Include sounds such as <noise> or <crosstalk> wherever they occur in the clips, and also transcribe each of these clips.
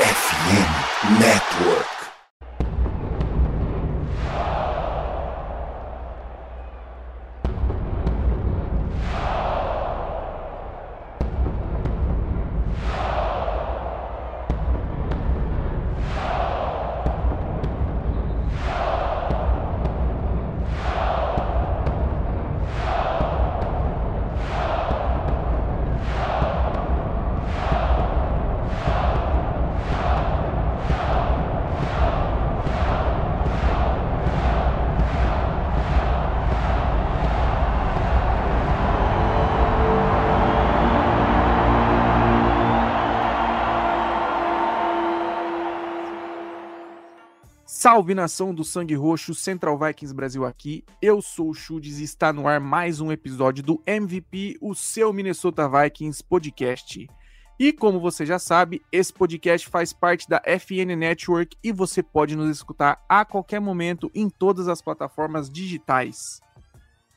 FM Network. Salve nação do Sangue Roxo, Central Vikings Brasil aqui. Eu sou o Chudes e está no ar mais um episódio do MVP, o seu Minnesota Vikings podcast. E como você já sabe, esse podcast faz parte da FN Network e você pode nos escutar a qualquer momento em todas as plataformas digitais.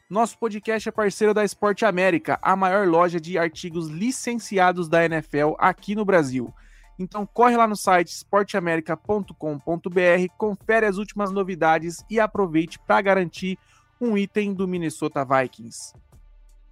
Nosso podcast é parceiro da Esporte América, a maior loja de artigos licenciados da NFL aqui no Brasil. Então corre lá no site esporteamerica.com.br, confere as últimas novidades e aproveite para garantir um item do Minnesota Vikings.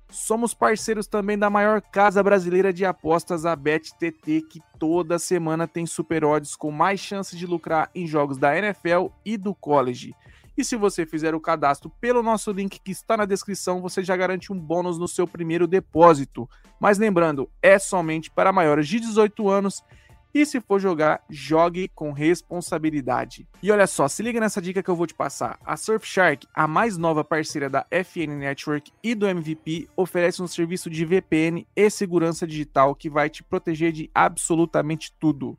Somos parceiros também da maior casa brasileira de apostas, a BetTT, que toda semana tem super odds com mais chances de lucrar em jogos da NFL e do college. E se você fizer o cadastro pelo nosso link que está na descrição, você já garante um bônus no seu primeiro depósito. Mas lembrando, é somente para maiores de 18 anos e se for jogar, jogue com responsabilidade. E olha só, se liga nessa dica que eu vou te passar. A Surfshark, a mais nova parceira da FN Network e do MVP, oferece um serviço de VPN e segurança digital que vai te proteger de absolutamente tudo.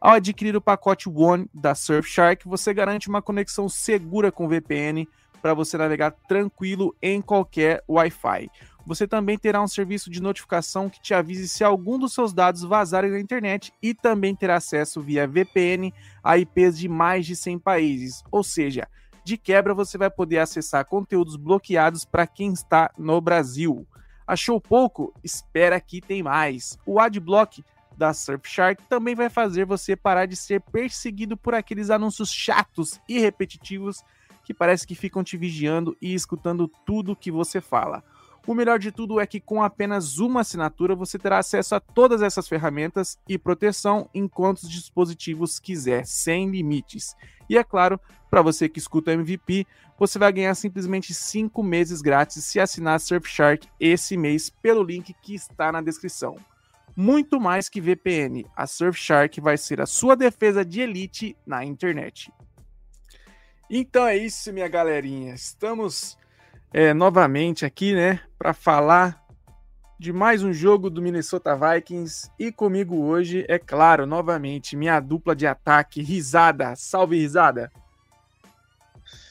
Ao adquirir o pacote One da Surfshark, você garante uma conexão segura com VPN para você navegar tranquilo em qualquer Wi-Fi. Você também terá um serviço de notificação que te avise se algum dos seus dados vazarem na internet e também terá acesso via VPN a IPs de mais de 100 países. Ou seja, de quebra você vai poder acessar conteúdos bloqueados para quem está no Brasil. Achou pouco? Espera que tem mais. O Adblock da Surfshark também vai fazer você parar de ser perseguido por aqueles anúncios chatos e repetitivos que parece que ficam te vigiando e escutando tudo que você fala. O melhor de tudo é que com apenas uma assinatura você terá acesso a todas essas ferramentas e proteção em quantos dispositivos quiser, sem limites. E é claro, para você que escuta MVP, você vai ganhar simplesmente 5 meses grátis se assinar Surfshark esse mês pelo link que está na descrição. Muito mais que VPN, a Surfshark vai ser a sua defesa de elite na internet. Então é isso, minha galerinha. Estamos é, novamente aqui, né, para falar de mais um jogo do Minnesota Vikings e comigo hoje, é claro, novamente, minha dupla de ataque, Risada. Salve, Risada!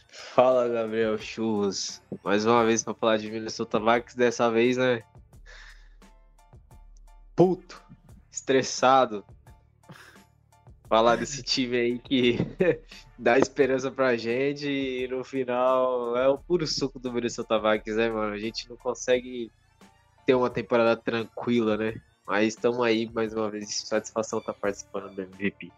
Fala, Gabriel Churros. Mais uma vez para falar de Minnesota Vikings, dessa vez, né? Puto, estressado, falar desse time aí que dá esperança pra gente e no final é o puro suco do Minnesota Vikings, né, mano? A gente não consegue ter uma temporada tranquila, né? Mas estamos aí mais uma vez, satisfação tá participando do MVP.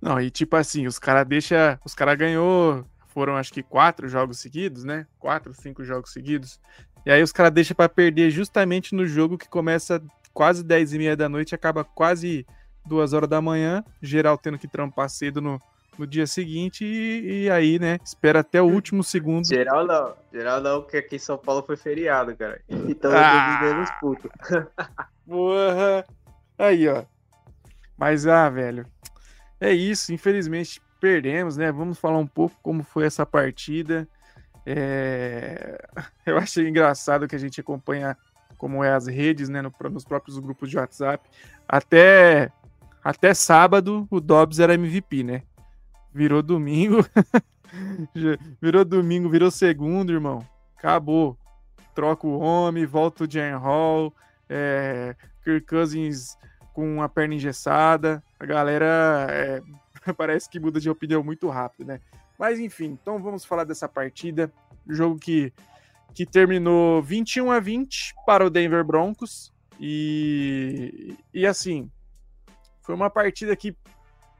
Não, e tipo assim, os caras deixa, os caras ganhou, foram acho que quatro jogos seguidos, né? Quatro, cinco jogos seguidos. E aí os caras deixam para perder justamente no jogo que começa quase 10 e meia da noite acaba quase duas horas da manhã, geral tendo que trampar cedo no, no dia seguinte e, e, aí, né, espera até o último segundo. Geral não, geral não, porque aqui em São Paulo foi feriado, cara. <laughs> Então ah, eu menos puto. <laughs> Porra! Aí, ó. Mas, ah, velho, é isso, infelizmente perdemos, né? Vamos falar um pouco como foi essa partida. É... <laughs> Eu achei engraçado que a gente acompanha como é as redes, né, no, nos próprios grupos de WhatsApp. Até até sábado o Dobbs era MVP, né? Virou domingo. <laughs> virou domingo, virou segundo, irmão. Acabou. Troca o homem, volta o Jan Hall, é, Kirk Cousins com a perna engessada. A galera é, <laughs> parece que muda de opinião muito rápido, né? Mas enfim, então vamos falar dessa partida. Jogo que, que terminou 21 a 20 para o Denver Broncos. E, e assim, Foi uma partida que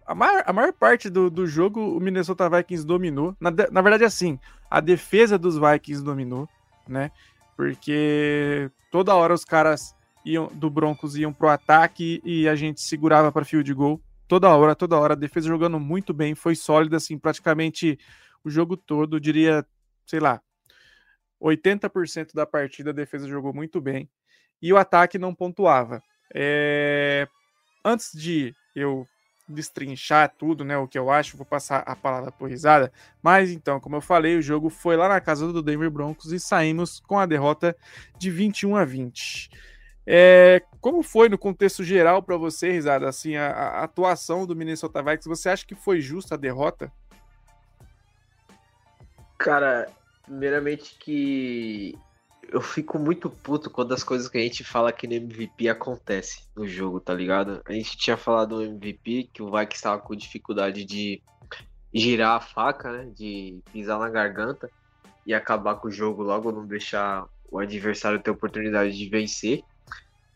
a maior, a maior parte do, do jogo o Minnesota Vikings dominou. Na, na verdade, assim, a defesa dos Vikings dominou, né? Porque toda hora os caras iam, do Broncos iam pro ataque e a gente segurava para field goal. Toda hora, toda hora. A defesa jogando muito bem, foi sólida, assim, praticamente o jogo todo. Eu diria, sei lá, 80% da partida a defesa jogou muito bem. E o ataque não pontuava. É... Antes de eu destrinchar tudo, né? O que eu acho, vou passar a palavra por risada. Mas então, como eu falei, o jogo foi lá na casa do Denver Broncos e saímos com a derrota de 21 a 20. É, como foi no contexto geral para você, risada, assim, a, a, atuação do Minnesota Vikings? Você acha que foi justa a derrota? Cara, primeiramente que eu fico muito puto quando as coisas que a gente fala aqui no MVP acontecem no jogo, tá ligado? A gente tinha falado no MVP que o Vikings estava com dificuldade de girar a faca, né? De pisar na garganta e acabar com o jogo logo, não deixar o adversário ter oportunidade de vencer.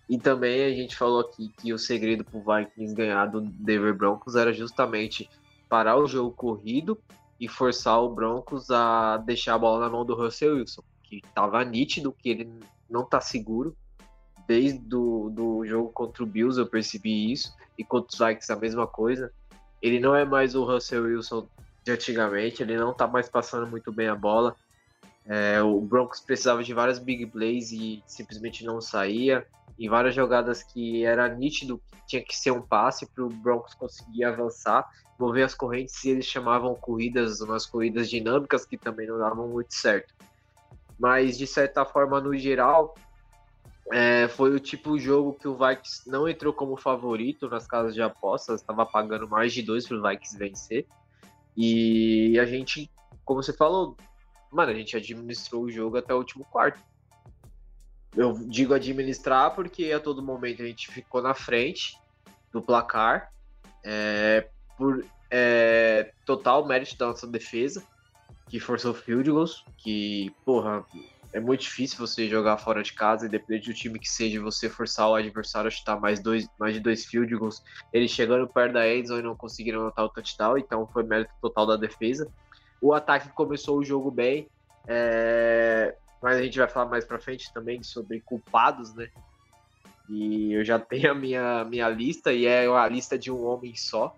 E também a gente falou aqui que o segredo pro Vikings ganhar do Denver Broncos era justamente parar o jogo corrido e forçar o Broncos a deixar a bola na mão do Russell Wilson que tava nítido que ele não tá seguro. Desde do, do jogo contra o Bills eu percebi isso, e contra os Vikings a mesma coisa. Ele não é mais o Russell Wilson de antigamente, ele não tá mais passando muito bem a bola. É, o Broncos precisava de várias big plays e simplesmente não saía. Em várias jogadas que era nítido que tinha que ser um passe para o Broncos conseguir avançar, mover as correntes e eles chamavam corridas, umas corridas dinâmicas que também não davam muito certo mas de certa forma, no geral, é, foi o tipo de jogo que o Vikings não entrou como favorito nas casas de apostas, estava pagando mais de dois para o Vikings vencer. E a gente, como você falou, mano, a gente administrou o jogo até o último quarto. Eu digo administrar porque a todo momento a gente ficou na frente do placar, é, por é, total mérito da nossa defesa que forçou field goals, que, porra, é muito difícil você jogar fora de casa, independente do time que seja, você forçar o adversário a chutar mais, dois, mais de dois field goals. Eles chegando perto da endzone não conseguiram anotar o touchdown, então foi mérito total da defesa. O ataque começou o jogo bem, é... mas a gente vai falar mais pra frente também sobre culpados, né? E eu já <laughs> tenho a minha, minha lista, e é a lista de um homem só.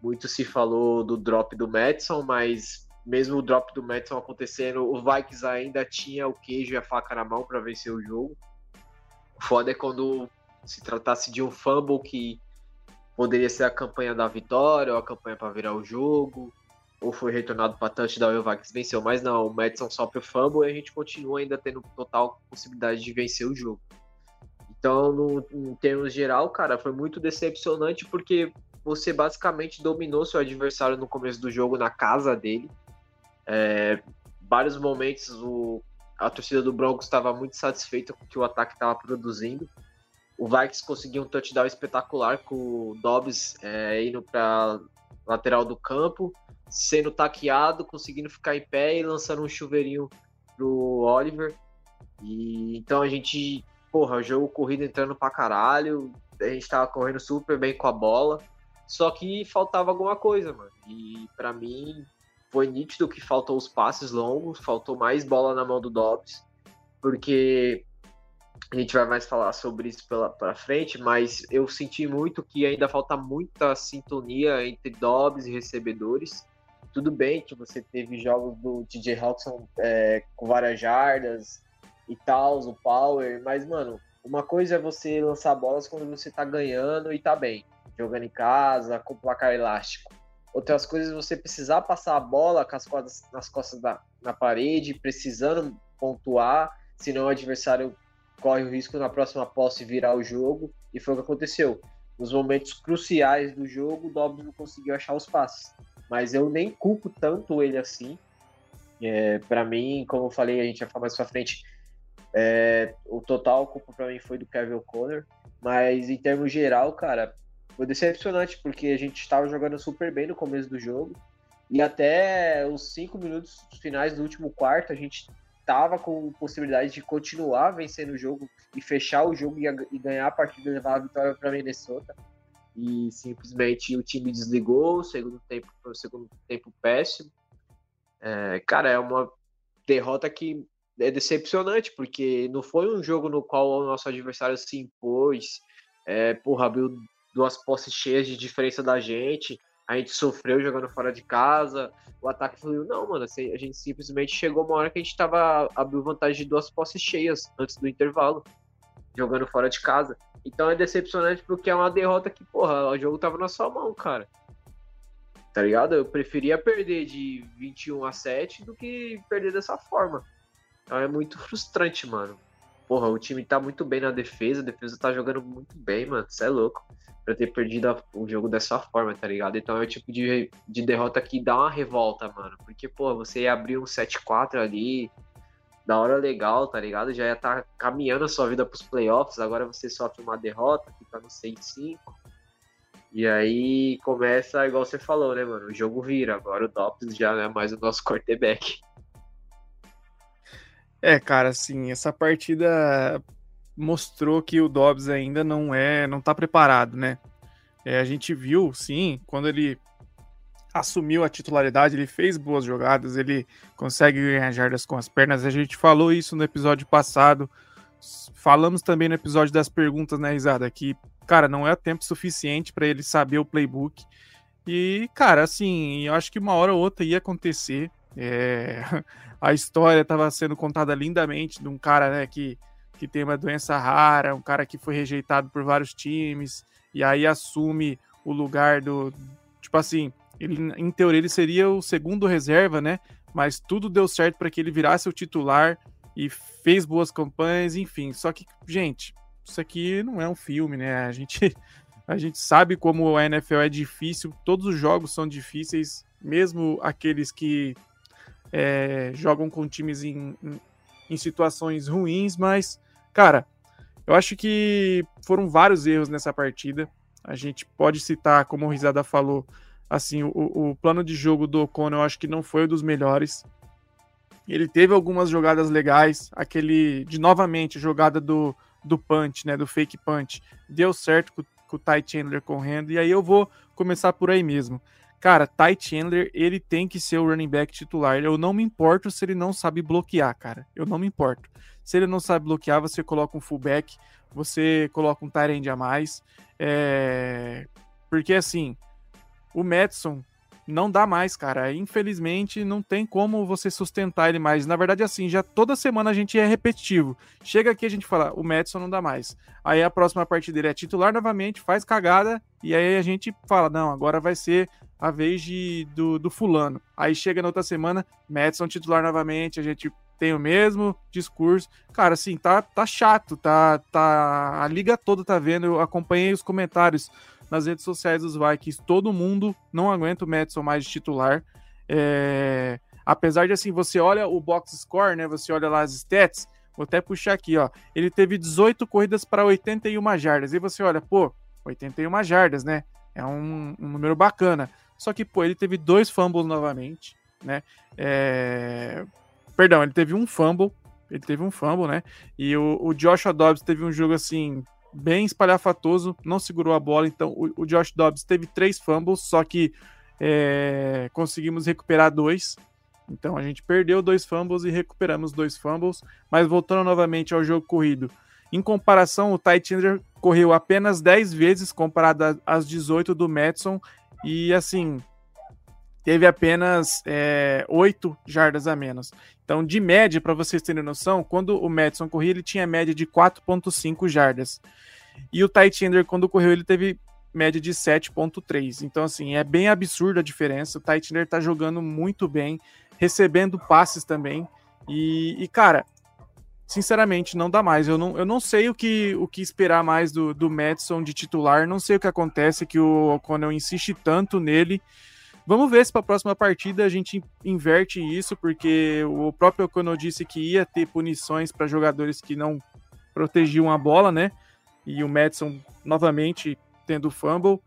Muito se falou do drop do Madison, mas mesmo o drop do Madison acontecendo, o Vikings ainda tinha o queijo e a faca na mão para vencer o jogo. O foda é quando se tratasse de um fumble que poderia ser a campanha da vitória ou a campanha para virar o jogo, ou foi retornado para touchdown e o Vikings venceu. Mas não, o Madison sofre o fumble e a gente continua ainda tendo total possibilidade de vencer o jogo. Então, no, em termos geral, cara, foi muito decepcionante porque você basicamente dominou seu adversário no começo do jogo na casa dele. É, vários momentos o, a torcida do Broncos estava muito satisfeita com o que o ataque estava produzindo. O Vikings conseguiu um touchdown espetacular com o Dobbs é, indo para lateral do campo, sendo taqueado, conseguindo ficar em pé e lançando um chuveirinho pro Oliver. E então a gente, porra, o jogo corrido entrando pra caralho, a gente tava correndo super bem com a bola, só que faltava alguma coisa, mano. E para mim, foi nítido que faltou os passes longos, faltou mais bola na mão do Dobbs, porque a gente vai mais falar sobre isso pela para frente, mas eu senti muito que ainda falta muita sintonia entre Dobbs e recebedores. Tudo bem que você teve jogos do TJ Hawkinson é, com várias jardas e tal, o power, mas mano, uma coisa é você lançar bolas quando você tá ganhando e tá bem, jogando em casa, com placar elástico. Outras coisas você precisar passar a bola com as costas, nas costas da na parede, precisando pontuar, senão o adversário corre o risco na próxima posse virar o jogo, e foi o que aconteceu. Nos momentos cruciais do jogo, o Dobbs não conseguiu achar os passes. Mas eu nem culpo tanto ele assim. É, para mim, como eu falei, a gente vai falar mais pra frente, é, o total culpa para mim foi do Kevin O'Connor. Mas em termos geral, cara, foi decepcionante, porque a gente estava jogando super bem no começo do jogo. E até os cinco minutos finais do último quarto, a gente estava com possibilidade de continuar vencendo o jogo e fechar o jogo e, e ganhar a partida e levar a vitória para Minnesota. e simplesmente o time desligou, o segundo tempo foi o segundo tempo péssimo. É, cara, é uma derrota que é decepcionante, porque não foi um jogo no qual o nosso adversário se impôs, é, porra, abriu duas posses cheias de diferença da gente, a gente sofreu jogando fora de casa, o ataque fluiu. Não, mano, assim, a gente simplesmente chegou uma hora que a gente tava abriu vantagem de duas posses cheias antes do intervalo, jogando fora de casa. Então é decepcionante porque é uma derrota que, porra, o jogo tava na sua mão, cara. Tá ligado? Eu preferia perder de 21 a 7 do que perder dessa forma. Então é muito frustrante, mano. Porra, o time tá muito bem na defesa, a defesa tá jogando muito bem, mano. Você é louco pra ter perdido o jogo dessa forma, tá ligado? Então é o tipo de, de derrota que dá uma revolta, mano. Porque, pô, você ia abrir um 7-4 ali, da hora legal, tá ligado? Já ia estar tá caminhando a sua vida pros playoffs, agora você sofre uma derrota, fica no 6-5. E aí começa, igual você falou, né, mano? O jogo vira. Agora o Dobbs já não é mais o nosso quarterback. É, cara, assim, essa partida mostrou que o Dobbs ainda não é, não tá preparado, né? É, a gente viu, sim, quando ele assumiu a titularidade, ele fez boas jogadas, ele consegue ganhar jardas com as pernas. A gente falou isso no episódio passado. Falamos também no episódio das perguntas né, risada que, cara, não é tempo suficiente para ele saber o playbook. E, cara, assim, eu acho que uma hora ou outra ia acontecer. É... <laughs> A história estava sendo contada lindamente de um cara, né, que que tem uma doença rara, um cara que foi rejeitado por vários times, e aí assume o lugar do. Tipo assim, ele, em teoria ele seria o segundo reserva, né? Mas tudo deu certo para que ele virasse o titular e fez boas campanhas, enfim. Só que, gente, isso aqui não é um filme, né? A gente, <laughs> a gente sabe como a NFL é difícil, todos os jogos são difíceis, mesmo aqueles que é, jogam com times em, em, em situações ruins, mas Cara, eu acho que foram vários erros nessa partida. A gente pode citar, como o Risada falou, assim, o, o plano de jogo do O'Connell eu acho que não foi dos melhores. Ele teve algumas jogadas legais, aquele de novamente jogada do, do punch, né, do fake punch, deu certo com, com o Ty Chandler correndo, e aí eu vou começar por aí mesmo. Cara, Ty Chandler, ele tem que ser o running back titular. Eu não me importo se ele não sabe bloquear, cara. Eu não me importo. Se ele não sabe bloquear, você coloca um fullback, você coloca um tight a mais. É... Porque assim, o Madison não dá mais, cara. Infelizmente, não tem como você sustentar ele mais. Na verdade, assim, já toda semana a gente é repetitivo. Chega aqui a gente fala, o Madison não dá mais. Aí a próxima partida dele é titular novamente, faz cagada, e aí a gente fala, não, agora vai ser a vez de, do, do fulano. Aí chega na outra semana, Madison titular novamente, a gente tem o mesmo discurso. Cara, assim, tá, tá chato, tá, tá. A liga toda tá vendo. Eu acompanhei os comentários nas redes sociais dos Vikings. Todo mundo não aguenta o Madison mais de titular. É... Apesar de assim, você olha o box score, né? Você olha lá as stats. Vou até puxar aqui, ó. Ele teve 18 corridas para 81 jardas. E você olha, pô, 81 jardas, né? É um, um número bacana. Só que, pô, ele teve dois fumbles novamente, né? É... Perdão, ele teve um fumble. Ele teve um fumble, né? E o, o Joshua Dobbs teve um jogo assim, bem espalhafatoso, não segurou a bola. Então, o, o Josh Dobbs teve três fumbles, só que é, conseguimos recuperar dois. Então, a gente perdeu dois fumbles e recuperamos dois fumbles. Mas voltando novamente ao jogo corrido, em comparação, o Chandler correu apenas 10 vezes comparado às 18 do Madison. E assim, teve apenas é, 8 jardas a menos. Então, de média, para vocês terem noção, quando o Madison corria, ele tinha média de 4,5 jardas. E o Ty Chandler, quando correu, ele teve média de 7,3. Então, assim, é bem absurda a diferença. O Ty Chandler tá jogando muito bem, recebendo passes também. E, e, cara, sinceramente, não dá mais. Eu não, eu não sei o que, o que esperar mais do, do Madison de titular. Não sei o que acontece, que o O'Connell insiste tanto nele. Vamos ver se para a próxima partida a gente inverte isso, porque o próprio O'Connell disse que ia ter punições para jogadores que não protegiam a bola, né? E o Madison novamente tendo fumble.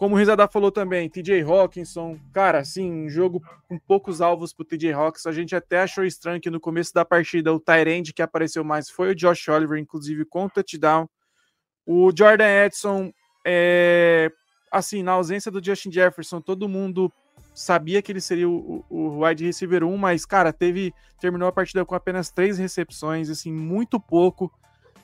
Como o Rizada falou também, TJ Hawkinson, cara, assim, um jogo com poucos alvos pro TJ Hawkinson. A gente até achou estranho que no começo da partida o Tyrande que apareceu mais foi o Josh Oliver, inclusive com o touchdown. O Jordan Edson é, assim, na ausência do Justin Jefferson, todo mundo sabia que ele seria o, o, wide receiver 1, mas, cara, teve. Terminou a partida com apenas três recepções, assim, muito pouco.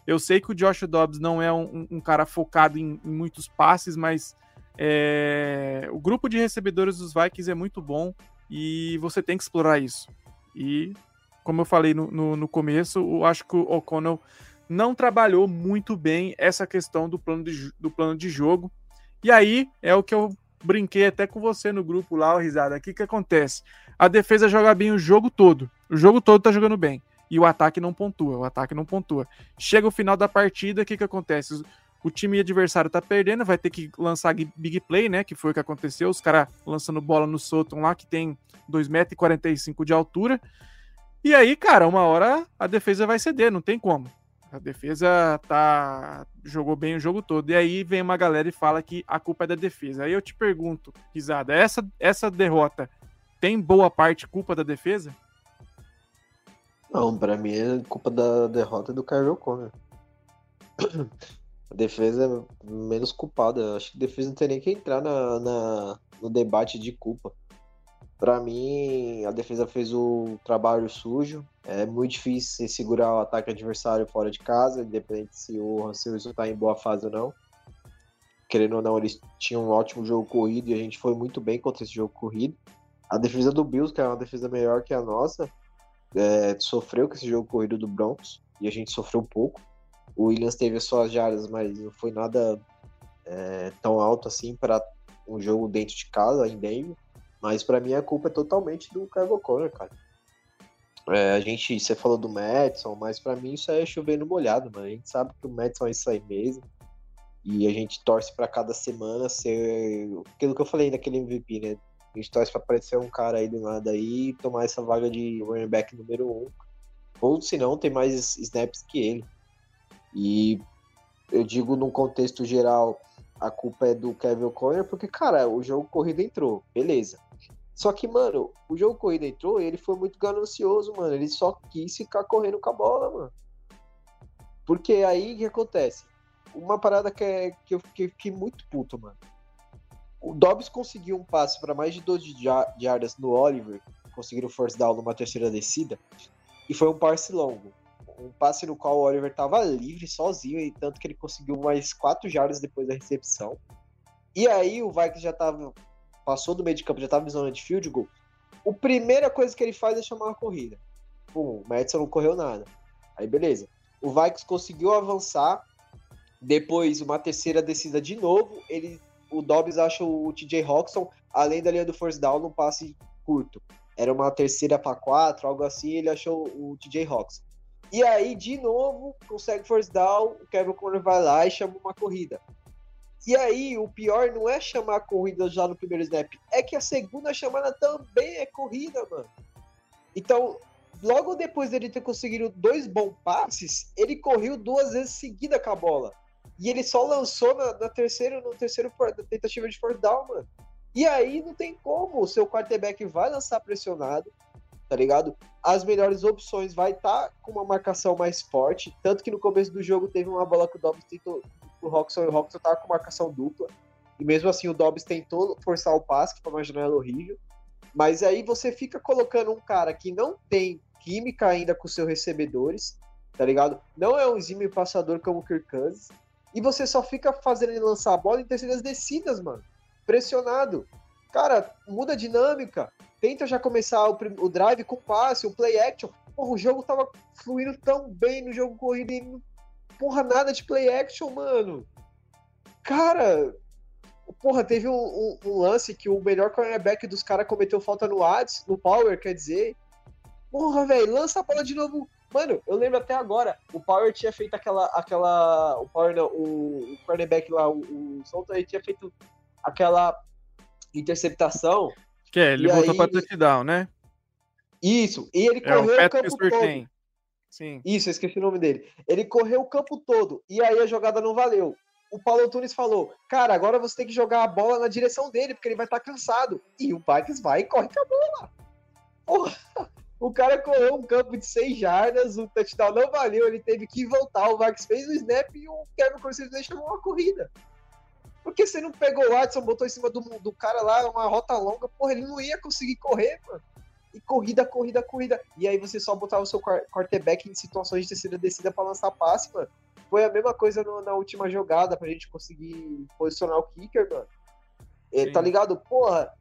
Eu sei que o Josh Dobbs não é um, um cara focado em, em, muitos passes, mas é, o grupo de recebedores dos Vikings é muito bom e você tem que explorar isso. E, como eu falei no, no, no começo, eu acho que o O'Connell não trabalhou muito bem essa questão do plano de, do plano de jogo. E aí é o que eu brinquei até com você no grupo lá, o risada. O que, que acontece? A defesa joga bem o jogo todo. O jogo todo tá jogando bem. E o ataque não pontua. O ataque não pontua. Chega o final da partida, o que, que acontece? O time adversário tá perdendo, vai ter que lançar big play, né? Que foi o que aconteceu. Os caras lançando bola no Soton lá, que tem 2,45m de altura. E aí, cara, uma hora a defesa vai ceder, não tem como. A defesa tá jogou bem o jogo todo. E aí vem uma galera e fala que a culpa é da defesa. Aí eu te pergunto, Risada, essa, essa derrota tem boa parte culpa da defesa? Não, pra mim é culpa da derrota do Kyle O'Connor. A defesa é menos culpada. Acho que a defesa não tem nem que entrar na, na no debate de culpa. Para mim, a defesa fez o trabalho sujo. É muito difícil segurar o ataque adversário fora de casa, independente se o Russell está em boa fase ou não. Querendo ou não, eles tinham um ótimo jogo corrido e a gente foi muito bem contra esse jogo corrido. A defesa do Bills, que é uma defesa melhor que a nossa, é, sofreu com esse jogo corrido do Broncos e a gente sofreu pouco. O Williams teve as suas jardas, mas não foi nada é, tão alto assim para um jogo dentro de casa, em Denver. Mas para mim a culpa é totalmente do Kyle Conner, cara. É, a gente, você falou do Madison, mas para mim isso é chovendo molhado, mano. A gente sabe que o Madison é isso aí mesmo. E a gente torce para cada semana ser aquilo que eu falei naquele MVP, né? A gente torce pra aparecer um cara aí do nada aí e tomar essa vaga de running back número um. Ou se não, tem mais snaps que ele. E eu digo num contexto geral, a culpa é do Kevin O'Connor, porque, cara, o jogo corrido entrou, beleza. Só que, mano, o jogo corrido entrou e ele foi muito ganancioso, mano. Ele só quis ficar correndo com a bola, mano. Porque aí o que acontece? Uma parada que, é, que eu fiquei, muito puto, mano. O Dobbs conseguiu um passe para mais de 12 jardas no Oliver, conseguiram force down numa terceira descida, e foi um passe longo. Um passe no qual o Oliver tava livre, sozinho, e tanto que ele conseguiu mais 4 jardas depois da recepção. E aí o Vikings já tava passou do meio de campo, já estava em zona de field goal, a primeira coisa que ele faz é chamar uma corrida. Pum, o Madison não correu nada. Aí beleza. O Vikings conseguiu avançar, depois uma terceira descida de novo, ele o Dobbs acha o TJ Roxon, além da linha do first down, num passe curto. Era uma terceira para quatro, algo assim, ele achou o TJ Roxon. E aí, de novo, consegue first down, o Kevin Conner vai lá e chama uma corrida. E aí, o pior não é chamar a corrida já no primeiro snap, é que a segunda chamada também é corrida, mano. Então, logo depois dele ter conseguido dois bons passes, ele correu duas vezes seguida com a bola. E ele só lançou na, na terceira, no terceiro na tentativa de fourth down, mano. E aí não tem como, o seu quarterback vai lançar pressionado, tá ligado? As melhores opções vai estar tá com uma marcação mais forte, tanto que no começo do jogo teve uma bola que o Dobbs tentou pro Roxon e o Roxon tava com marcação dupla. E mesmo assim o Dobbs tentou forçar o passe, que foi uma janela horrível. Mas aí você fica colocando um cara que não tem química ainda com seus recebedores, tá ligado? Não é um exímio passador como o Kirk Cousins. E você só fica fazendo ele lançar a bola em terceiras descidas, mano. Pressionado. Cara, muda a dinâmica. Tenta já começar o, o drive com passe, o play action. Porra, o jogo tava fluindo tão bem no jogo corrido e porra nada de play action, mano. Cara, porra, teve um, um, um lance que o melhor cornerback dos caras cometeu falta no ads, no power, quer dizer. Porra, velho, lança a bola de novo. Mano, eu lembro até agora, o Power tinha feito aquela. aquela o Power não, o, o cornerback lá, o, o Solta, ele tinha feito aquela interceptação. Que é, ele voltou aí... pra touchdown, né? Isso, e ele é, correu o, o campo todo. Tem. Sim. Isso, eu esqueci o nome dele. Ele correu o campo todo e aí a jogada não valeu. O Paulo Tunes falou: Cara, agora você tem que jogar a bola na direção dele, porque ele vai estar tá cansado. E o Vikings vai e corre com a bola. Porra, o cara correu um campo de seis jardas, o touchdown não valeu, ele teve que voltar. O Vikings fez o snap e o Kevin Corsivo chamou uma corrida. Porque você não pegou o Watson, botou em cima do, do cara lá, uma rota longa, porra, ele não ia conseguir correr, mano. E corrida, corrida, corrida. E aí você só botava o seu quarterback em situações de terceira descida para lançar passe, mano. Foi a mesma coisa no, na última jogada pra gente conseguir posicionar o kicker, mano. É, tá ligado? Porra,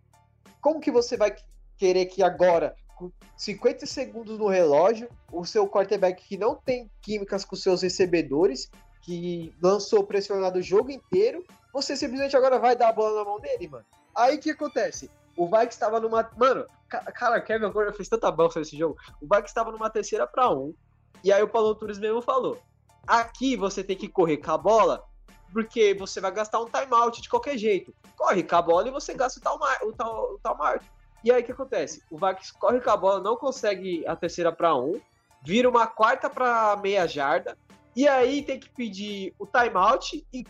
como que você vai querer que agora, com 50 segundos no relógio, o seu quarterback que não tem químicas com seus recebedores, que lançou pressionado o jogo inteiro, você simplesmente agora vai dar a bola na mão dele, mano. Aí o que acontece? O Vikings estava numa. Mano, cara, Kevin agora fez tanta bosta nesse jogo. O Vikings estava numa terceira para um. E aí o Paulo Tunes mesmo falou: aqui você tem que correr com a bola, porque você vai gastar um timeout de qualquer jeito. Corre com a bola e você gasta o tal, o tal, o tal. E aí o que acontece? O Vikings corre com a bola, não consegue a terceira para um, vira uma quarta para meia jarda, e aí tem que pedir o timeout e,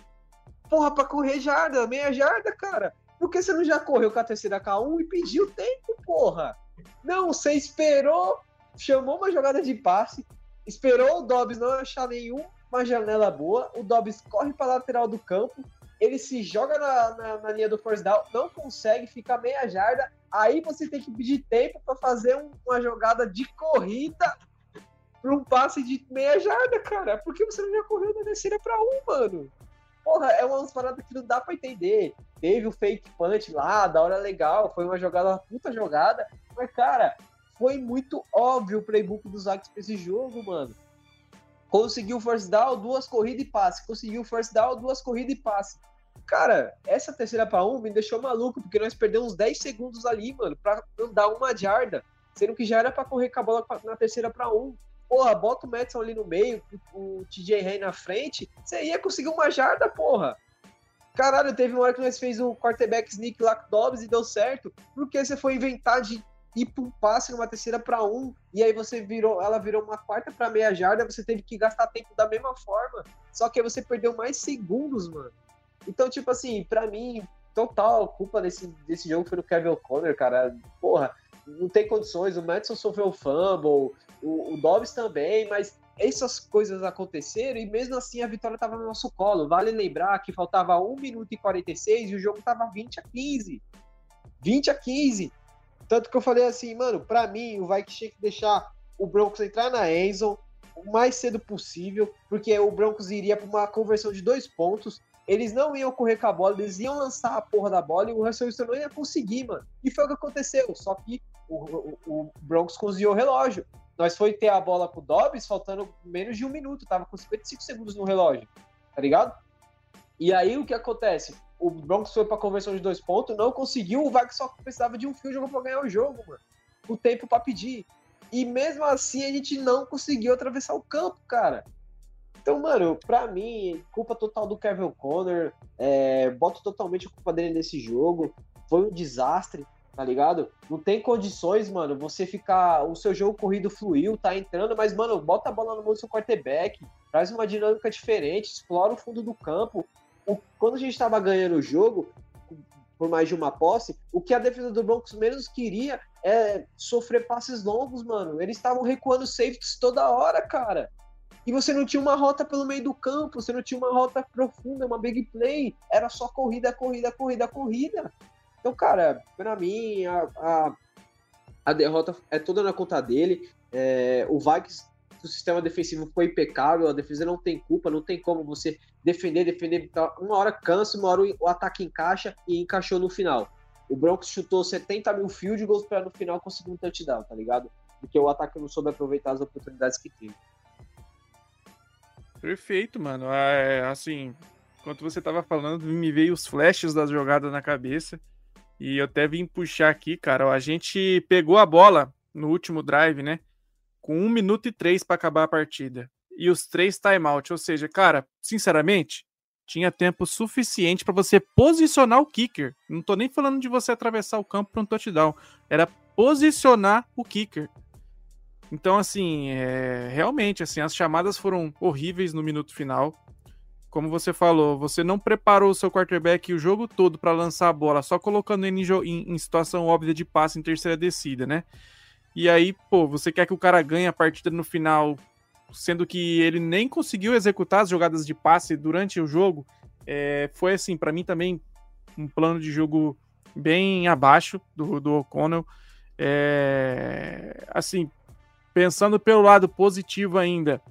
porra, pra correr jarda, meia jarda, cara. Por que você não já correu com a terceira K1 e pediu tempo, porra? Não, você esperou, chamou uma jogada de passe, esperou o Dobbs não achar nenhuma janela boa, o Dobbs corre para lateral do campo, ele se joga na, na, na, linha do first down, não consegue, fica meia jarda, aí você tem que pedir tempo para fazer um, uma jogada de corrida para um passe de meia jarda, cara. Por que você não já correu da terceira para um, mano? Porra, é umas paradas que não dá para entender. Teve o fake punch lá, da hora legal, foi uma jogada, uma puta jogada, mas, cara, foi muito óbvio o playbook dos Zags pra esse jogo, mano. Conseguiu first down, duas corridas e passe. Conseguiu first down, duas corridas e passe. Cara, essa terceira para um me deixou maluco, porque nós perdemos uns 10 segundos ali, mano, pra andar uma jarda. Sendo que já era para correr com a bola na terceira para um. Porra, bota o Madison ali no meio, o TJ Rey na frente, você ia conseguir uma jarda, porra. Caralho, teve uma hora que nós fez o quarterback sneak lá com Dobbs e deu certo. Por que você foi inventar de ir para um passe numa terceira para um, e aí você virou, ela virou uma quarta para meia jarda, você teve que gastar tempo da mesma forma, só que aí você perdeu mais segundos, mano. Então, tipo assim, para mim, total culpa desse, desse jogo foi do Kevin O'Connor, cara. Porra, não tem condições, o Madison sofreu fumble, o, o Dobbs também, mas essas coisas aconteceram e mesmo assim a vitória estava no nosso colo. Vale lembrar que faltava 1 minuto e 46 e o jogo estava 20 a 15. 20 a 15. Tanto que eu falei assim, mano, para mim o Vikings tinha que deixar o Broncos entrar na Enzo o mais cedo possível, porque o Broncos iria para uma conversão de dois pontos. Eles não iam correr com a bola, eles iam lançar a porra da bola e o Russell Wilson não ia conseguir, mano. E foi o que aconteceu. Só que o, o, o Broncos cozinhou o relógio. Nós foi ter a bola com o Dobbs faltando menos de um minuto, tava com 55 segundos no relógio, tá ligado? E aí o que acontece? o Broncos foi para conversão de dois pontos, não conseguiu, o Vikings só precisava de um fio jogo para ganhar o jogo, mano. O tempo para pedir. E mesmo assim a gente não conseguiu atravessar o campo, cara. Então, mano, pra mim, culpa total do Kevin O'Connor. É, boto totalmente a culpa dele nesse jogo. Foi um desastre, tá ligado? Não tem condições, mano, você ficar. O seu jogo corrido fluiu, tá entrando, mas, mano, bota a bola no mão do seu quarterback, traz uma dinâmica diferente, explora o fundo do campo o, quando a gente estava ganhando o jogo, por mais de uma posse, o que a defesa do Broncos menos queria é sofrer passes longos, mano. Eles estavam recuando safeties toda hora, cara. E você não tinha uma rota pelo meio do campo, você não tinha uma rota profunda, uma big play. Era só corrida, corrida, corrida, corrida. Então, cara, pra mim, a, a, a derrota é toda na conta dele. É, o Vikings o sistema defensivo foi impecável, a defesa não tem culpa, não tem como você defender, defender. Uma hora cansa, uma hora o ataque encaixa e encaixou no final. O Broncos chutou 70 mil field goals para no final conseguir um touchdown, tá ligado? Porque o ataque não soube aproveitar as oportunidades que teve. Perfeito, mano. É, assim, enquanto você tava falando, me veio os flashes das jogadas na cabeça. E eu até vim puxar aqui, cara. A gente pegou a bola no último drive, né? com 1 minuto e 3 para acabar a partida. E os três timeout, ou seja, cara, sinceramente, tinha tempo suficiente para você posicionar o kicker. Não tô nem falando de você atravessar o campo para um touchdown, era posicionar o kicker. Então, assim, é... realmente, assim, as chamadas foram horríveis no minuto final. Como você falou, você não preparou o seu quarterback o jogo todo para lançar a bola, só colocando ele em, em situação óbvia de passe em terceira descida, né? E aí, pô, você quer que o cara ganhe a partida no final, sendo que ele nem conseguiu executar as jogadas de passe durante o jogo. É, foi assim, para mim também um plano de jogo bem abaixo do, do O'Connell. É, assim, pensando pelo lado positivo ainda,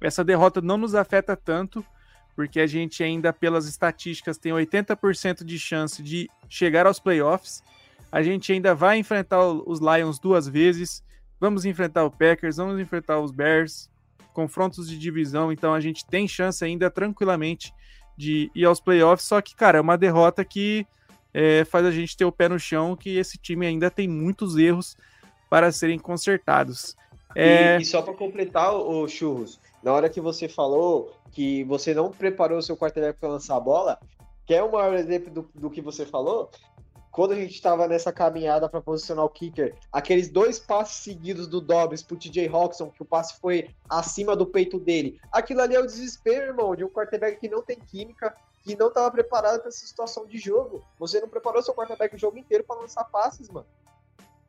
essa derrota não nos afeta tanto, porque a gente ainda, pelas estatísticas, tem 80% de chance de chegar aos playoffs. A gente ainda vai enfrentar os Lions duas vezes. Vamos enfrentar o Packers, vamos enfrentar os Bears, confrontos de divisão, então a gente tem chance ainda tranquilamente de ir aos playoffs. Só que, cara, é uma derrota que é, faz a gente ter o pé no chão, que esse time ainda tem muitos erros para serem consertados. É... E, e, só para completar, o Churros, na hora que você falou que você não preparou o seu quarterback para lançar a bola, quer o maior exemplo do, do que você falou? Quando a gente estava nessa caminhada para posicionar o kicker, aqueles dois passes seguidos do Dobbs pro TJ Hawkinson, que o passe foi acima do peito dele. Aquilo ali é o desespero, irmão, de um quarterback que não tem química, que não estava preparado para essa situação de jogo. Você não preparou seu quarterback o jogo inteiro para lançar passes, mano.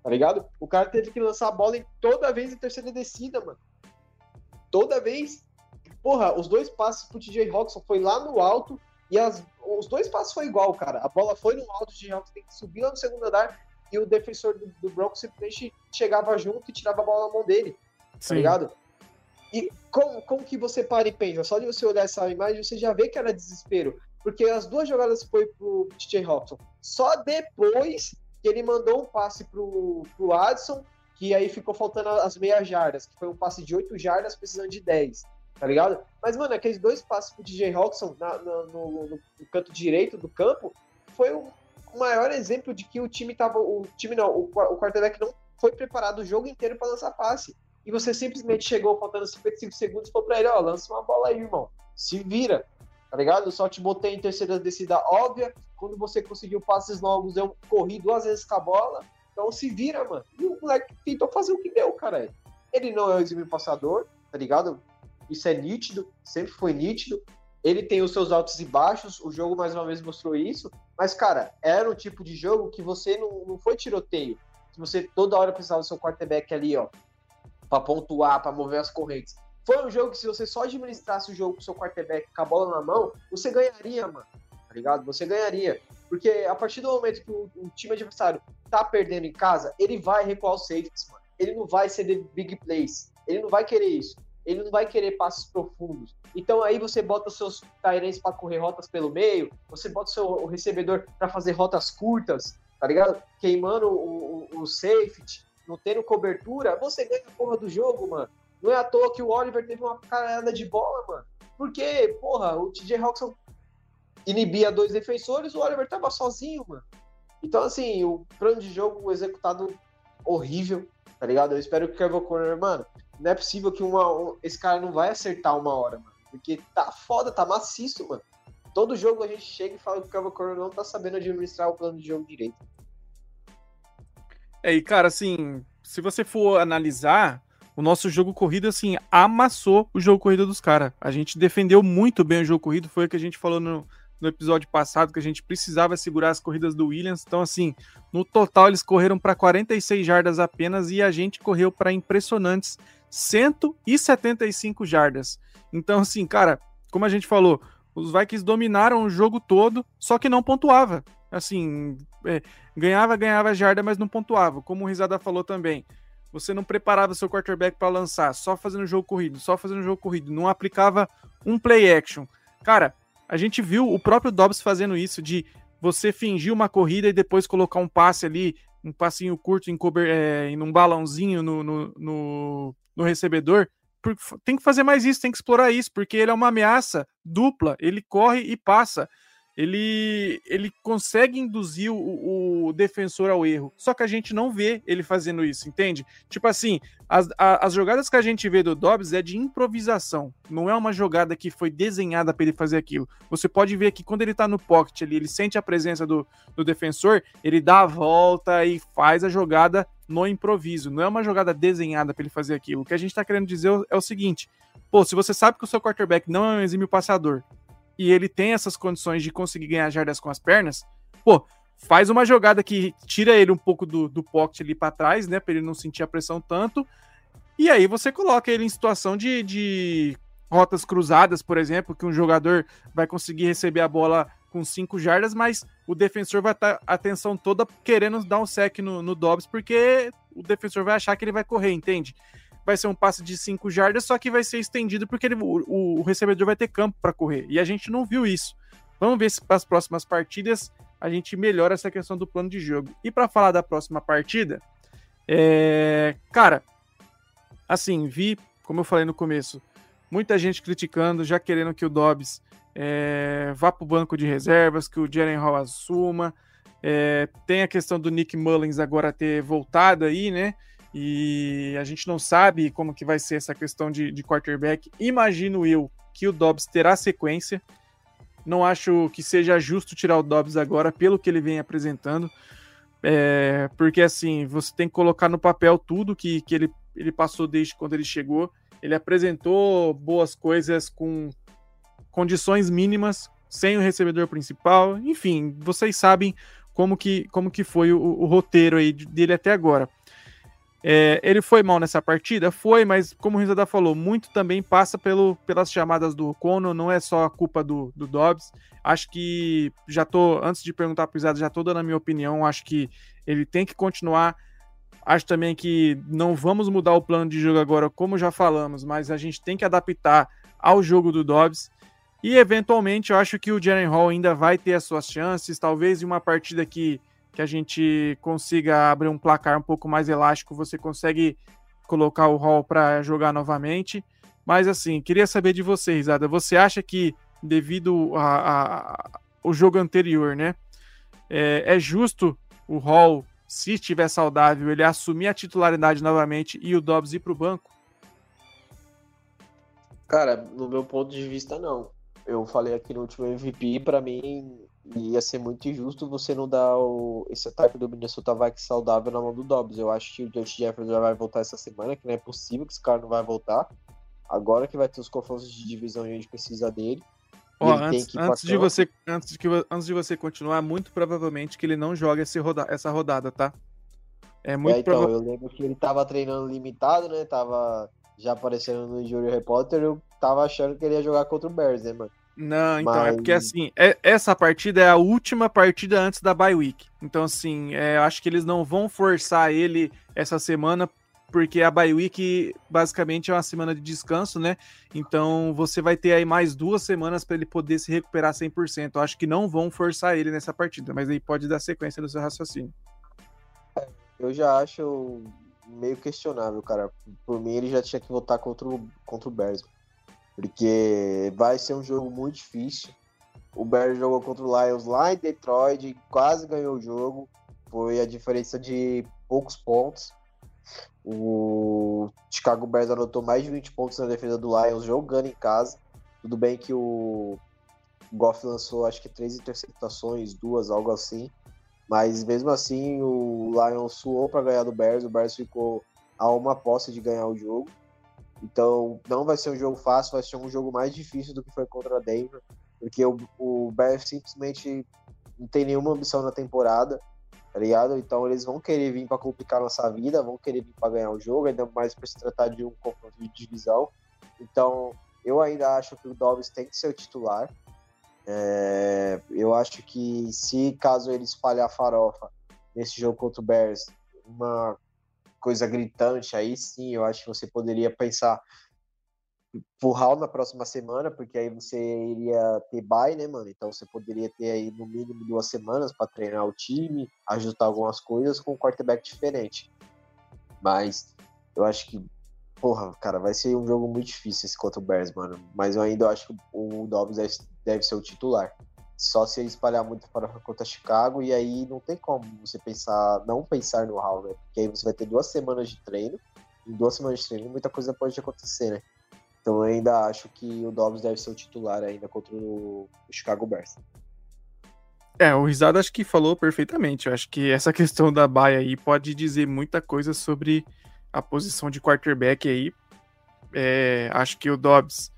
Tá ligado? O cara teve que lançar a bola em, toda vez em terceira descida, mano. Toda vez. Porra, os dois passes pro TJ Hawkinson foi lá no alto e as, os dois passos foi igual, cara. A bola foi no alto, o TJ Hawkinson tem que subir lá no segundo andar e o defensor do, do Broncos simplesmente chegava junto e tirava a bola na mão dele. Tá Sim. Tá ligado? E como, como que você para e pensa? Só de você olhar essa imagem, você já vê que era desespero. Porque as duas jogadas foi pro TJ Hawkinson. Só depois que ele mandou um passe pro, pro Adson, que aí ficou faltando as meias jardas, que foi um passe de 8 jardas precisando de 10, tá ligado? Mas, mano, aqueles dois passes pro DJ Hawkinson na, na, no, no, no, canto direito do campo foi o, maior exemplo de que o time tava. O time não, o, o quarterback não foi preparado o jogo inteiro para lançar passe. E você simplesmente chegou faltando 55 segundos e falou pra ele, ó, lança uma bola aí, irmão. Se vira tá ligado? Só te botei em terceira descida óbvia. Quando você conseguiu passes longos, eu corri duas vezes com a bola. Então se vira, mano. E o moleque tentou fazer o que deu, cara. Ele não é o exímio passador, tá ligado? Isso é nítido, sempre foi nítido. Ele tem os seus altos e baixos, o jogo mais uma vez mostrou isso. Mas, cara, era um tipo de jogo que você não, não foi tiroteio. Que você toda hora precisava do seu quarterback ali, ó, pra pontuar, pra mover as correntes. Foi um jogo que se você só administrasse o jogo com o seu quarterback com a bola na mão, você ganharia, mano. Tá ligado? Você ganharia. Porque a partir do momento que o, o time adversário tá perdendo em casa, ele vai recuar os safeties, mano. Ele não vai de big plays. Ele não vai querer isso. Ele não vai querer passes profundos. Então aí você bota os seus Tyrants para correr rotas pelo meio, você bota o seu recebedor para fazer rotas curtas, tá ligado? Queimando o, o, o safety, não tendo cobertura, você ganha a porra do jogo, mano. Não é à toa que o Oliver teve uma carada de bola, mano. Porque, porra, o TJ Hawkinson inibia dois defensores, o Oliver tava sozinho, mano. Então, assim, o plano de jogo executado horrível, tá ligado? Eu espero que o Kevin Corner, mano, não é possível que uma, um, esse cara não vai acertar uma hora, mano. Porque tá foda, tá maciço, mano. Todo jogo a gente chega e fala que o Corner não tá sabendo administrar o plano de jogo direito. É, e cara, assim, se você for analisar, o nosso jogo corrido, assim, amassou o jogo corrido dos caras. A gente defendeu muito bem o jogo corrido, foi o que a gente falou no, no episódio passado, que a gente precisava segurar as corridas do Williams. Então, assim, no total eles correram para 46 jardas apenas e a gente correu para impressionantes 175 jardas. Então, assim, cara, como a gente falou, os Vikings dominaram o jogo todo, só que não pontuava. Assim, é, ganhava, ganhava jarda, mas não pontuava. Como o Risada falou também, você não preparava seu quarterback para lançar, só fazendo jogo corrido, só fazendo jogo corrido, não aplicava um play action. Cara, a gente viu o próprio Dobbs fazendo isso de você fingir uma corrida e depois colocar um passe ali, um passinho curto em, cober, é, em um balãozinho no, no, no, no recebedor. Tem que fazer mais isso, tem que explorar isso, porque ele é uma ameaça dupla, ele corre e passa ele, ele consegue induzir o, o, defensor ao erro. Só que a gente não vê ele fazendo isso, entende? Tipo assim, as, a, as jogadas que a gente vê do Dobbs é de improvisação. Não é uma jogada que foi desenhada para ele fazer aquilo. Você pode ver que quando ele tá no pocket ali, ele sente a presença do, do defensor, ele dá a volta e faz a jogada no improviso. Não é uma jogada desenhada para ele fazer aquilo. O que a gente tá querendo dizer é o seguinte: pô, se você sabe que o seu quarterback não é um exímio passador, e ele tem essas condições de conseguir ganhar jardas com as pernas, pô, faz uma jogada que tira ele um pouco do, do pocket ali para trás, né, para ele não sentir a pressão tanto, e aí você coloca ele em situação de, de rotas cruzadas, por exemplo, que um jogador vai conseguir receber a bola com 5 jardas, mas o defensor vai estar atenção toda querendo dar um sec no, no Dobbs, porque o defensor vai achar que ele vai correr, entende? Vai ser um passe de 5 jardas, só que vai ser estendido porque ele, o, o recebedor vai ter campo para correr. E a gente não viu isso. Vamos ver se para as próximas partidas a gente melhora essa questão do plano de jogo. E para falar da próxima partida, é... cara, assim, vi, como eu falei no começo, muita gente criticando, já querendo que o Dobbs é... vá para o banco de reservas, que o Jalen Hall assuma. É... tem a questão do Nick Mullins agora ter voltado aí, né? E a gente não sabe como que vai ser essa questão de, de quarterback. Imagino eu que o Dobbs terá sequência. Não acho que seja justo tirar o Dobbs agora pelo que ele vem apresentando. É, porque assim, você tem que colocar no papel tudo que, que ele, ele passou desde quando ele chegou. Ele apresentou boas coisas com condições mínimas, sem o recebedor principal. Enfim, vocês sabem como que, como que foi o, o roteiro aí dele até agora. É, ele foi mal nessa partida? Foi, mas como o Rizada falou, muito também passa pelo, pelas chamadas do Cono, não é só a culpa do, do Dobbs. Acho que já tô, antes de perguntar pro Rizada, já tô dando a minha opinião, acho que ele tem que continuar. Acho também que não vamos mudar o plano de jogo agora, como já falamos, mas a gente tem que adaptar ao jogo do Dobbs. E eventualmente eu acho que o Jaren Hall ainda vai ter as suas chances, talvez em uma partida que que a gente consiga abrir um placar um pouco mais elástico, você consegue colocar o Hall para jogar novamente. Mas assim, queria saber de você, Risada. Você acha que devido ao jogo anterior, né, é, é justo o Hall, se estiver saudável, ele assumir a titularidade novamente e o Dobbs ir para o banco? Cara, no meu ponto de vista, não. Eu falei aqui no último MVP, para mim, ia ser muito injusto você não dar o, esse ataque do Minnesota Vikings saudável na mão do Dobbs. Eu acho que o Josh Jefferson já vai voltar essa semana, que não é possível que esse cara não vai voltar. Agora que vai ter os confrontos de divisão e a gente precisa dele. Ó, antes, antes de você, antes, de que, antes de você continuar, muito provavelmente que ele não joga roda, essa rodada, tá? É muito é, então, prova... eu lembro que ele tava treinando limitado, né? Tava já aparecendo no Injury Reporter, eu tava achando que ele ia jogar contra o Bears, né, mano? Não, então, Mas... é porque assim, é, essa partida é a última partida antes da bye week. Então, assim, é, acho que eles não vão forçar ele essa semana, porque a bye week basicamente é uma semana de descanso, né? Então, você vai ter aí mais duas semanas para ele poder se recuperar 100%. Eu acho que não vão forçar ele nessa partida, mas aí pode dar sequência do seu raciocínio. Eu já acho meio questionável, cara. Por mim, ele já tinha que votar contra o, contra o Bears porque vai ser um jogo muito difícil. O Bears jogou contra o Lions lá em Detroit, quase ganhou o jogo. Foi a diferença de poucos pontos. O Chicago Bears anotou mais de 20 pontos na defesa do Lions jogando em casa. Tudo bem que o Goff lançou acho que três interceptações, duas, algo assim. Mas mesmo assim o Lions suou para ganhar do Bears. O Bears ficou a uma posse de ganhar o jogo. Então, não vai ser um jogo fácil, vai ser um jogo mais difícil do que foi contra a Denver, porque o, o Bears simplesmente não tem nenhuma ambição na temporada, tá ligado? Então, eles vão querer vir para complicar nossa vida, vão querer vir para ganhar o jogo, ainda mais para se tratar de um confronto de divisão. Então, eu ainda acho que o Dobbs tem que ser o titular. É, eu acho que se caso ele espalhar farofa nesse jogo contra o Bears, uma coisa gritante, aí sim eu acho que você poderia pensar Hall na próxima semana, porque aí você iria ter bye, né, mano? Então você poderia ter aí no mínimo duas semanas para treinar o time, ajustar algumas coisas com um quarterback diferente. Mas eu acho que, porra, cara, vai ser um jogo muito difícil esse contra o Bears, mano. Mas eu ainda acho que o Dobbs deve ser o titular. Só se espalhar muito para contra Chicago, e aí não tem como você pensar, não pensar no Hall, né? Porque aí você vai ter duas semanas de treino, em duas semanas de treino muita coisa pode acontecer, né? Então eu ainda acho que o Dobbs deve ser o titular ainda contra o Chicago Bears. É, o Risado acho que falou perfeitamente. Eu acho que essa <laughs> questão da baia aí pode dizer muita coisa sobre a posição de quarterback aí. É, acho que o Dobbs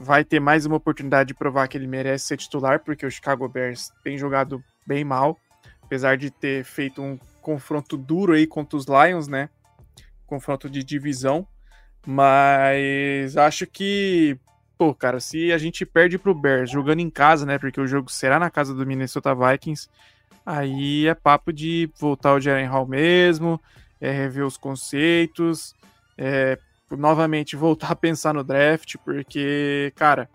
vai ter mais uma oportunidade de provar que ele merece ser titular, porque o Chicago Bears tem jogado bem mal, apesar de ter feito um confronto duro aí contra os Lions, né? Confronto de divisão. Mas acho que, pô, cara, se a gente perde pro Bears jogando em casa, né? Porque o jogo será na casa do Minnesota Vikings, aí é papo de voltar o Jaren Hall mesmo, é rever os conceitos, é novamente voltar a pensar no draft, porque, cara,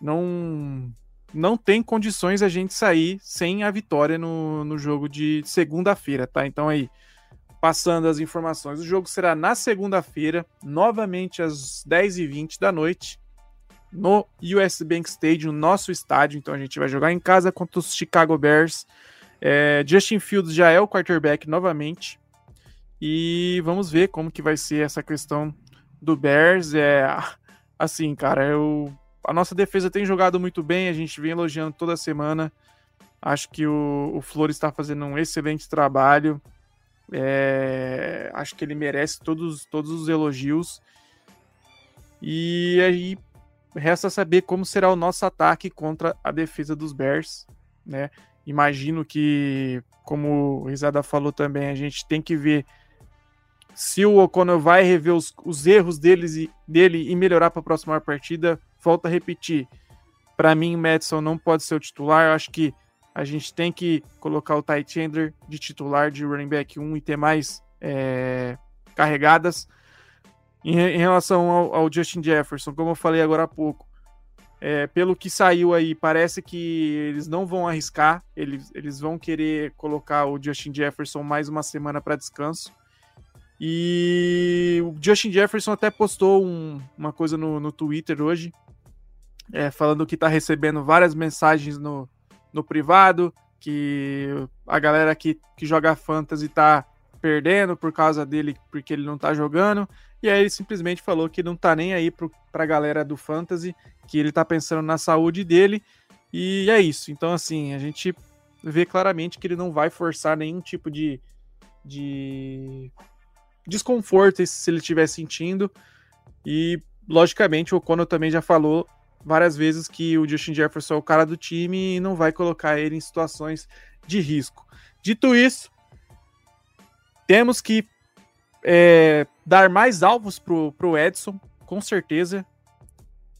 não não tem condições a gente sair sem a vitória no, no jogo de segunda-feira, tá? Então aí, passando as informações, o jogo será na segunda-feira, novamente às 10h20 da noite, no US Bank Stadium, nosso estádio. Então a gente vai jogar em casa contra os Chicago Bears. É, Justin Fields já é o quarterback novamente. E vamos ver como que vai ser essa questão do Bears. É assim, cara, eu a nossa defesa tem jogado muito bem, a gente vem elogiando toda semana. Acho que o, o Flores está fazendo um excelente trabalho. É, acho que ele merece todos, todos os elogios. E aí resta saber como será o nosso ataque contra a defesa dos Bears, né? Imagino que, como o Risada falou também, a gente tem que ver se o O'Connell vai rever os, os erros deles e, dele e melhorar para a próxima partida volto a repetir, para mim o Madison não pode ser o titular, eu acho que a gente tem que colocar o Ty Chandler de titular de running back 1 e ter mais é, carregadas. Em, em relação ao, ao, Justin Jefferson, como eu falei agora há pouco, é, pelo que saiu aí, parece que eles não vão arriscar, eles, eles vão querer colocar o Justin Jefferson mais uma semana para descanso. E o Justin Jefferson até postou um, uma coisa no, no Twitter hoje, é, falando que está recebendo várias mensagens no, no privado, que a galera que, que joga fantasy está perdendo por causa dele, porque ele não está jogando. E aí ele simplesmente falou que não está nem aí para a galera do fantasy, que ele está pensando na saúde dele. E é isso. Então, assim, a gente vê claramente que ele não vai forçar nenhum tipo de, de desconforto se ele estiver sentindo. E, logicamente, o Conor também já falou várias vezes que o Justin Jefferson é o cara do time e não vai colocar ele em situações de risco. Dito isso, temos que é, dar mais alvos pro, pro Edson, com certeza,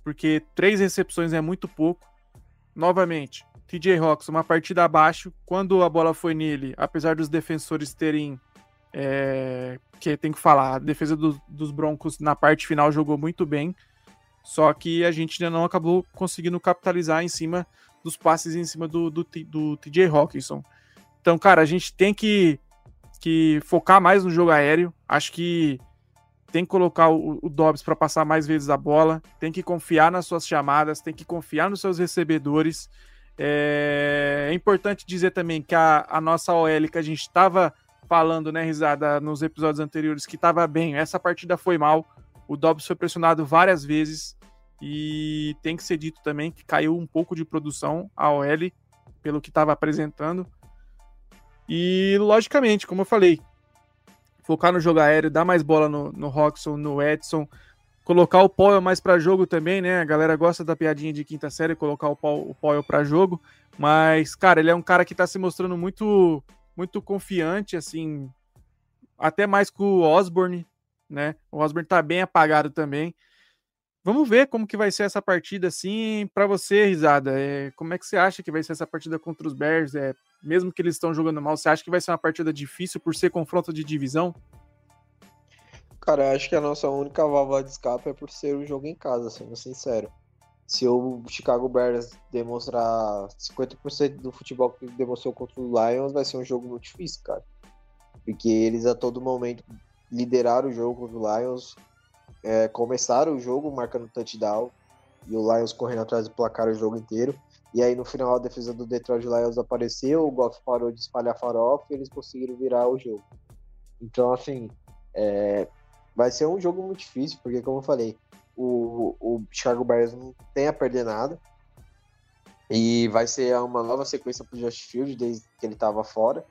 porque três recepções é muito pouco. Novamente, TJ Hawks, uma partida abaixo. Quando a bola foi nele, apesar dos defensores terem. É, que tem que falar, a defesa do, dos Broncos na parte final jogou muito bem. Só que a gente ainda não acabou conseguindo capitalizar em cima dos passes em cima do, do, do TJ Hawkinson. Então, cara, a gente tem que, que focar mais no jogo aéreo. Acho que tem que colocar o, o Dobbs para passar mais vezes a bola, tem que confiar nas suas chamadas, tem que confiar nos seus recebedores. É, é importante dizer também que a, a nossa OL que a gente estava falando, né, risada, nos episódios anteriores, que estava bem, essa partida foi mal. O Dobbs foi pressionado várias vezes e tem que ser dito também que caiu um pouco de produção a OL pelo que estava apresentando. E logicamente, como eu falei, focar no jogo aéreo, dar mais bola no, no Roxon, no Edson, colocar o Powell mais para jogo também, né? A galera gosta da piadinha de quinta série, colocar o Powell, o para jogo, mas cara, ele é um cara que está se mostrando muito muito confiante assim, até mais que o Osborne, né? O Osborne tá bem apagado também. Vamos ver como que vai ser essa partida, assim, para você, Risada. É, como é que você acha que vai ser essa partida contra os Bears? É, mesmo que eles estão jogando mal, você acha que vai ser uma partida difícil por ser confronto de divisão? Cara, acho que a nossa única válvula de escape é por ser um jogo em casa, sendo sincero. Se o Chicago Bears demonstrar 50% do futebol que demonstrou contra o Lions, vai ser um jogo muito difícil, cara. Porque eles a todo momento lideraram o jogo contra o Lions, é, começaram o jogo marcando touchdown e o Lions correndo atrás do placar o jogo inteiro. E aí no final a defesa do Detroit Lions apareceu, o Goff parou de espalhar farofa e eles conseguiram virar o jogo. Então, assim, é, vai ser um jogo muito difícil, porque como eu falei, o, o Chicago Bears não tem a perder nada. E vai ser uma nova sequência para o Josh Field desde que ele estava fora.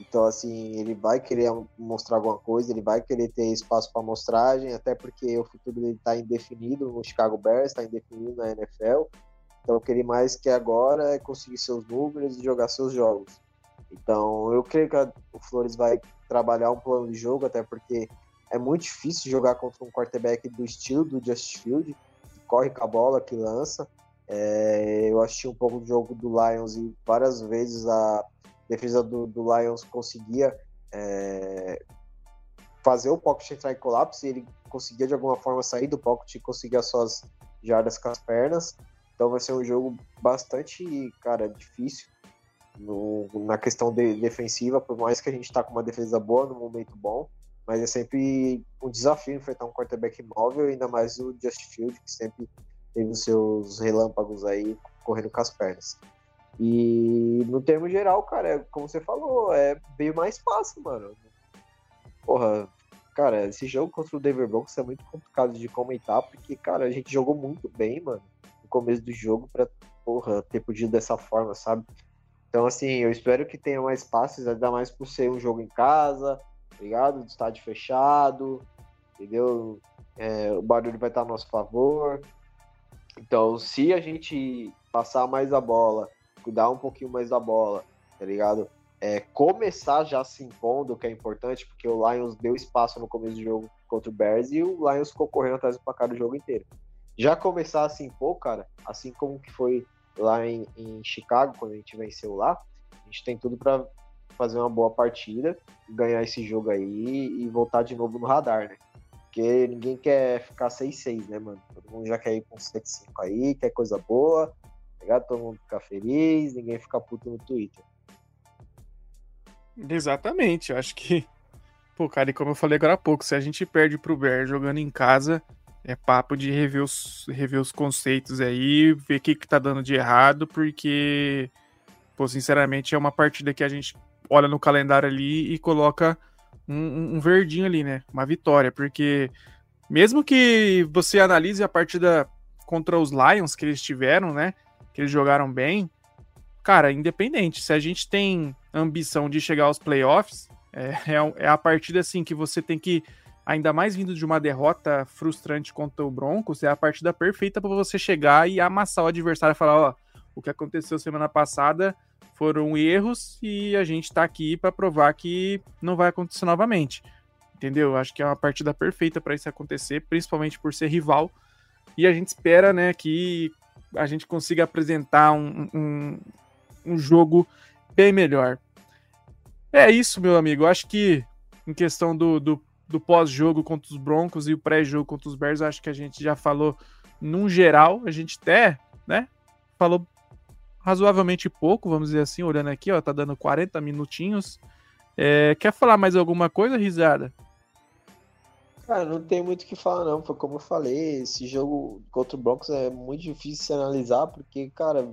Então, assim, ele vai querer mostrar alguma coisa, ele vai querer ter espaço para amostragem, até porque o futuro dele está indefinido no Chicago Bears, está indefinido na NFL. Então, o que ele mais quer agora é conseguir seus números e jogar seus jogos. Então, eu creio que a, o Flores vai trabalhar um plano de jogo, até porque é muito difícil jogar contra um quarterback do estilo do Just Field, que corre com a bola, que lança. É, eu assisti um pouco do jogo do Lions e várias vezes a defesa do, do Lions conseguia é, fazer o pocket entrar em colapso e ele conseguia de alguma forma sair do pocket e conseguir as suas jardas com as pernas. Então vai ser um jogo bastante, cara, difícil no, na questão de, defensiva, por mais que a gente está com uma defesa boa no momento bom, mas é sempre um desafio enfrentar um quarterback móvel, ainda mais o Just Field, que sempre teve os seus relâmpagos aí correndo com as pernas. E no termo geral, cara, é, como você falou, é bem mais fácil, mano. Porra, cara, esse jogo contra o Denver Broncos é muito complicado de comentar, porque, cara, a gente jogou muito bem, mano, no começo do jogo pra, porra, ter podido dessa forma, sabe? Então, assim, eu espero que tenha mais passes, ainda mais por ser um jogo em casa, ligado? Estádio fechado, entendeu? É, o barulho vai estar a nosso favor. Então, se a gente passar mais a bola, cuidar um pouquinho mais da bola, tá ligado? É, começar já se impondo, que é importante, porque o Lions deu espaço no começo do jogo contra o Bears e o Lions ficou correndo atrás do placar do jogo inteiro. Já começar a se impor, cara, assim como que foi lá em, em Chicago, quando a gente venceu lá, a gente tem tudo para fazer uma boa partida, ganhar esse jogo aí e voltar de novo no radar, né? Porque ninguém quer ficar 6-6, né, mano? Todo mundo já quer ir com 7-5 aí, quer coisa boa, tá ligado? Todo mundo ficar feliz, ninguém ficar puto no Twitter. Exatamente, eu acho que, <laughs> pô, cara, e como eu falei agora há pouco, se a gente perde pro Bear jogando em casa, é papo de rever os, rever os conceitos aí, ver o que, que tá dando de errado, porque, pô, sinceramente, é uma partida que a gente olha no calendário ali e coloca um, um verdinho ali, né? Uma vitória, porque mesmo que você analise a partida contra os Lions que eles tiveram, né? Que eles jogaram bem, cara, independente, se a gente tem ambição de chegar aos playoffs, é, é, é a partida assim que você tem que ainda mais vindo de uma derrota frustrante contra o Broncos, é a partida perfeita para você chegar e amassar o adversário e falar, ó, o que aconteceu semana passada foram erros e a gente tá aqui para provar que não vai acontecer novamente. Entendeu? Acho que é uma partida perfeita para isso acontecer, principalmente por ser rival. E a gente espera, né, que a gente consiga apresentar um, um, um jogo bem melhor. É isso, meu amigo. Acho que em questão do, do do pós-jogo contra os Broncos e o pré-jogo contra os Bears, acho que a gente já falou num geral, a gente até, né, falou razoavelmente pouco, vamos dizer assim, olhando aqui, ó, tá dando 40 minutinhos. É, quer falar mais alguma coisa, Risada? Cara, não tem muito o que falar, não. Foi como eu falei, esse jogo contra o Broncos é muito difícil de analisar, porque, cara,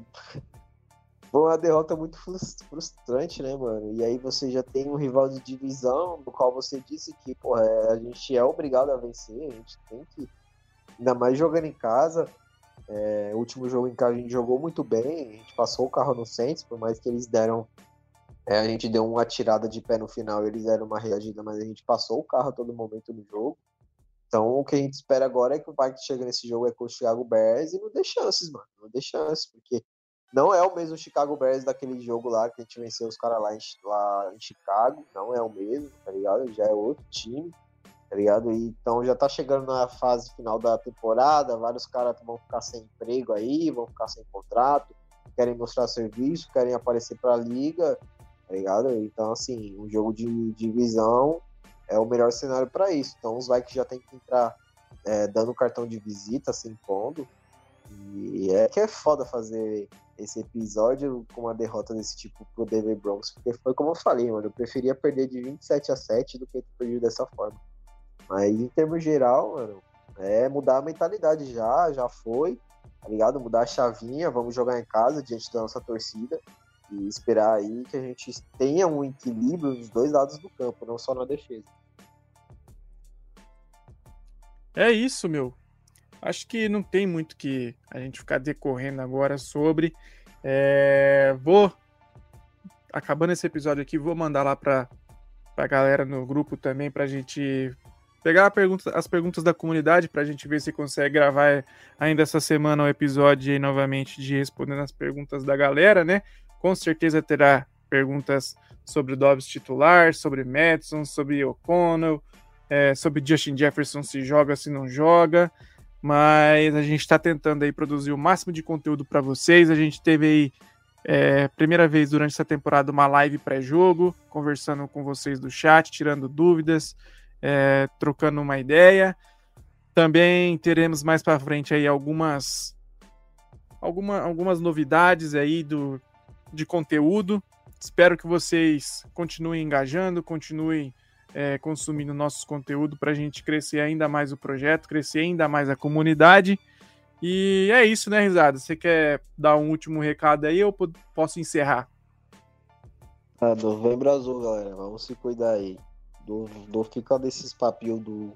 <laughs> foi uma derrota muito frustrante, né, mano? E aí você já tem um rival de divisão, no qual você disse que, porra, é, a gente é obrigado a vencer, a gente tem que, ainda mais jogando em casa. É, o último jogo em casa a gente jogou muito bem, a gente passou o carro no Saints, por mais que eles deram. É, a gente deu uma tirada de pé no final, eles deram uma reagida, mas a gente passou o carro a todo momento no jogo. Então o que a gente espera agora é que o Vikings chegue nesse jogo é com o Chicago Bears e não dê chances, mano. Não dê chances, porque não é o mesmo Chicago Bears daquele jogo lá que a gente venceu os caras lá, lá em Chicago. Não é o mesmo, tá ligado? Já é outro time, tá ligado? Então já tá chegando na fase final da temporada. Vários caras vão ficar sem emprego aí, vão ficar sem contrato, querem mostrar serviço, querem aparecer pra liga, tá ligado? Então, assim, um jogo de divisão é o melhor cenário para isso. Então, os Vikings já tem que entrar é, dando cartão de visita, se impondo. E é que é foda fazer esse episódio com uma derrota desse tipo pro Denver Broncos, porque foi como eu falei, mano, eu preferia perder de 27 a 7 do que ter perdido dessa forma. Mas em termos geral, mano, é mudar a mentalidade já, já foi, tá ligado? Mudar a chavinha, vamos jogar em casa diante da nossa torcida e esperar aí que a gente tenha um equilíbrio nos dois lados do campo, não só na defesa. É isso, meu. Acho que não tem muito que a gente ficar decorrendo agora sobre. É, vou, acabando esse episódio aqui, vou mandar lá para a galera no grupo também para a gente pegar pergunta, as perguntas da comunidade para a gente ver se consegue gravar ainda essa semana o um episódio aí novamente de respondendo as perguntas da galera, né? Com certeza terá perguntas sobre o Dobbs titular, sobre Madison, sobre O'Connell, é, sobre Justin Jefferson se joga, se não joga. Mas a gente está tentando aí produzir o máximo de conteúdo para vocês. A gente teve aí, é, primeira vez durante essa temporada, uma live pré-jogo, conversando com vocês do chat, tirando dúvidas, é, trocando uma ideia. Também teremos mais para frente aí algumas, alguma, algumas novidades aí do, de conteúdo. Espero que vocês continuem engajando, continuem é, consumindo nossos conteúdos para a gente crescer ainda mais o projeto, crescer ainda mais a comunidade. E é isso, né, Risada? Você quer dar um último recado aí ou posso encerrar? Ah, novembro azul, galera. Vamos se cuidar aí. Não, não fica desses papinhos do,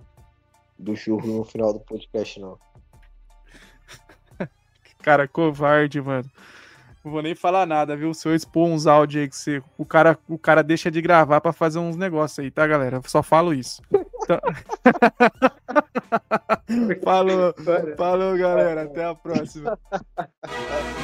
do churro no final do podcast, não. <laughs> Cara, covarde, mano. Não vou nem falar nada, viu? Se eu expor uns áudios aí que você, o, cara, o cara deixa de gravar para fazer uns negócios aí, tá, galera? Eu só falo isso. Então... <laughs> falou, falou, galera. Até a próxima. <laughs>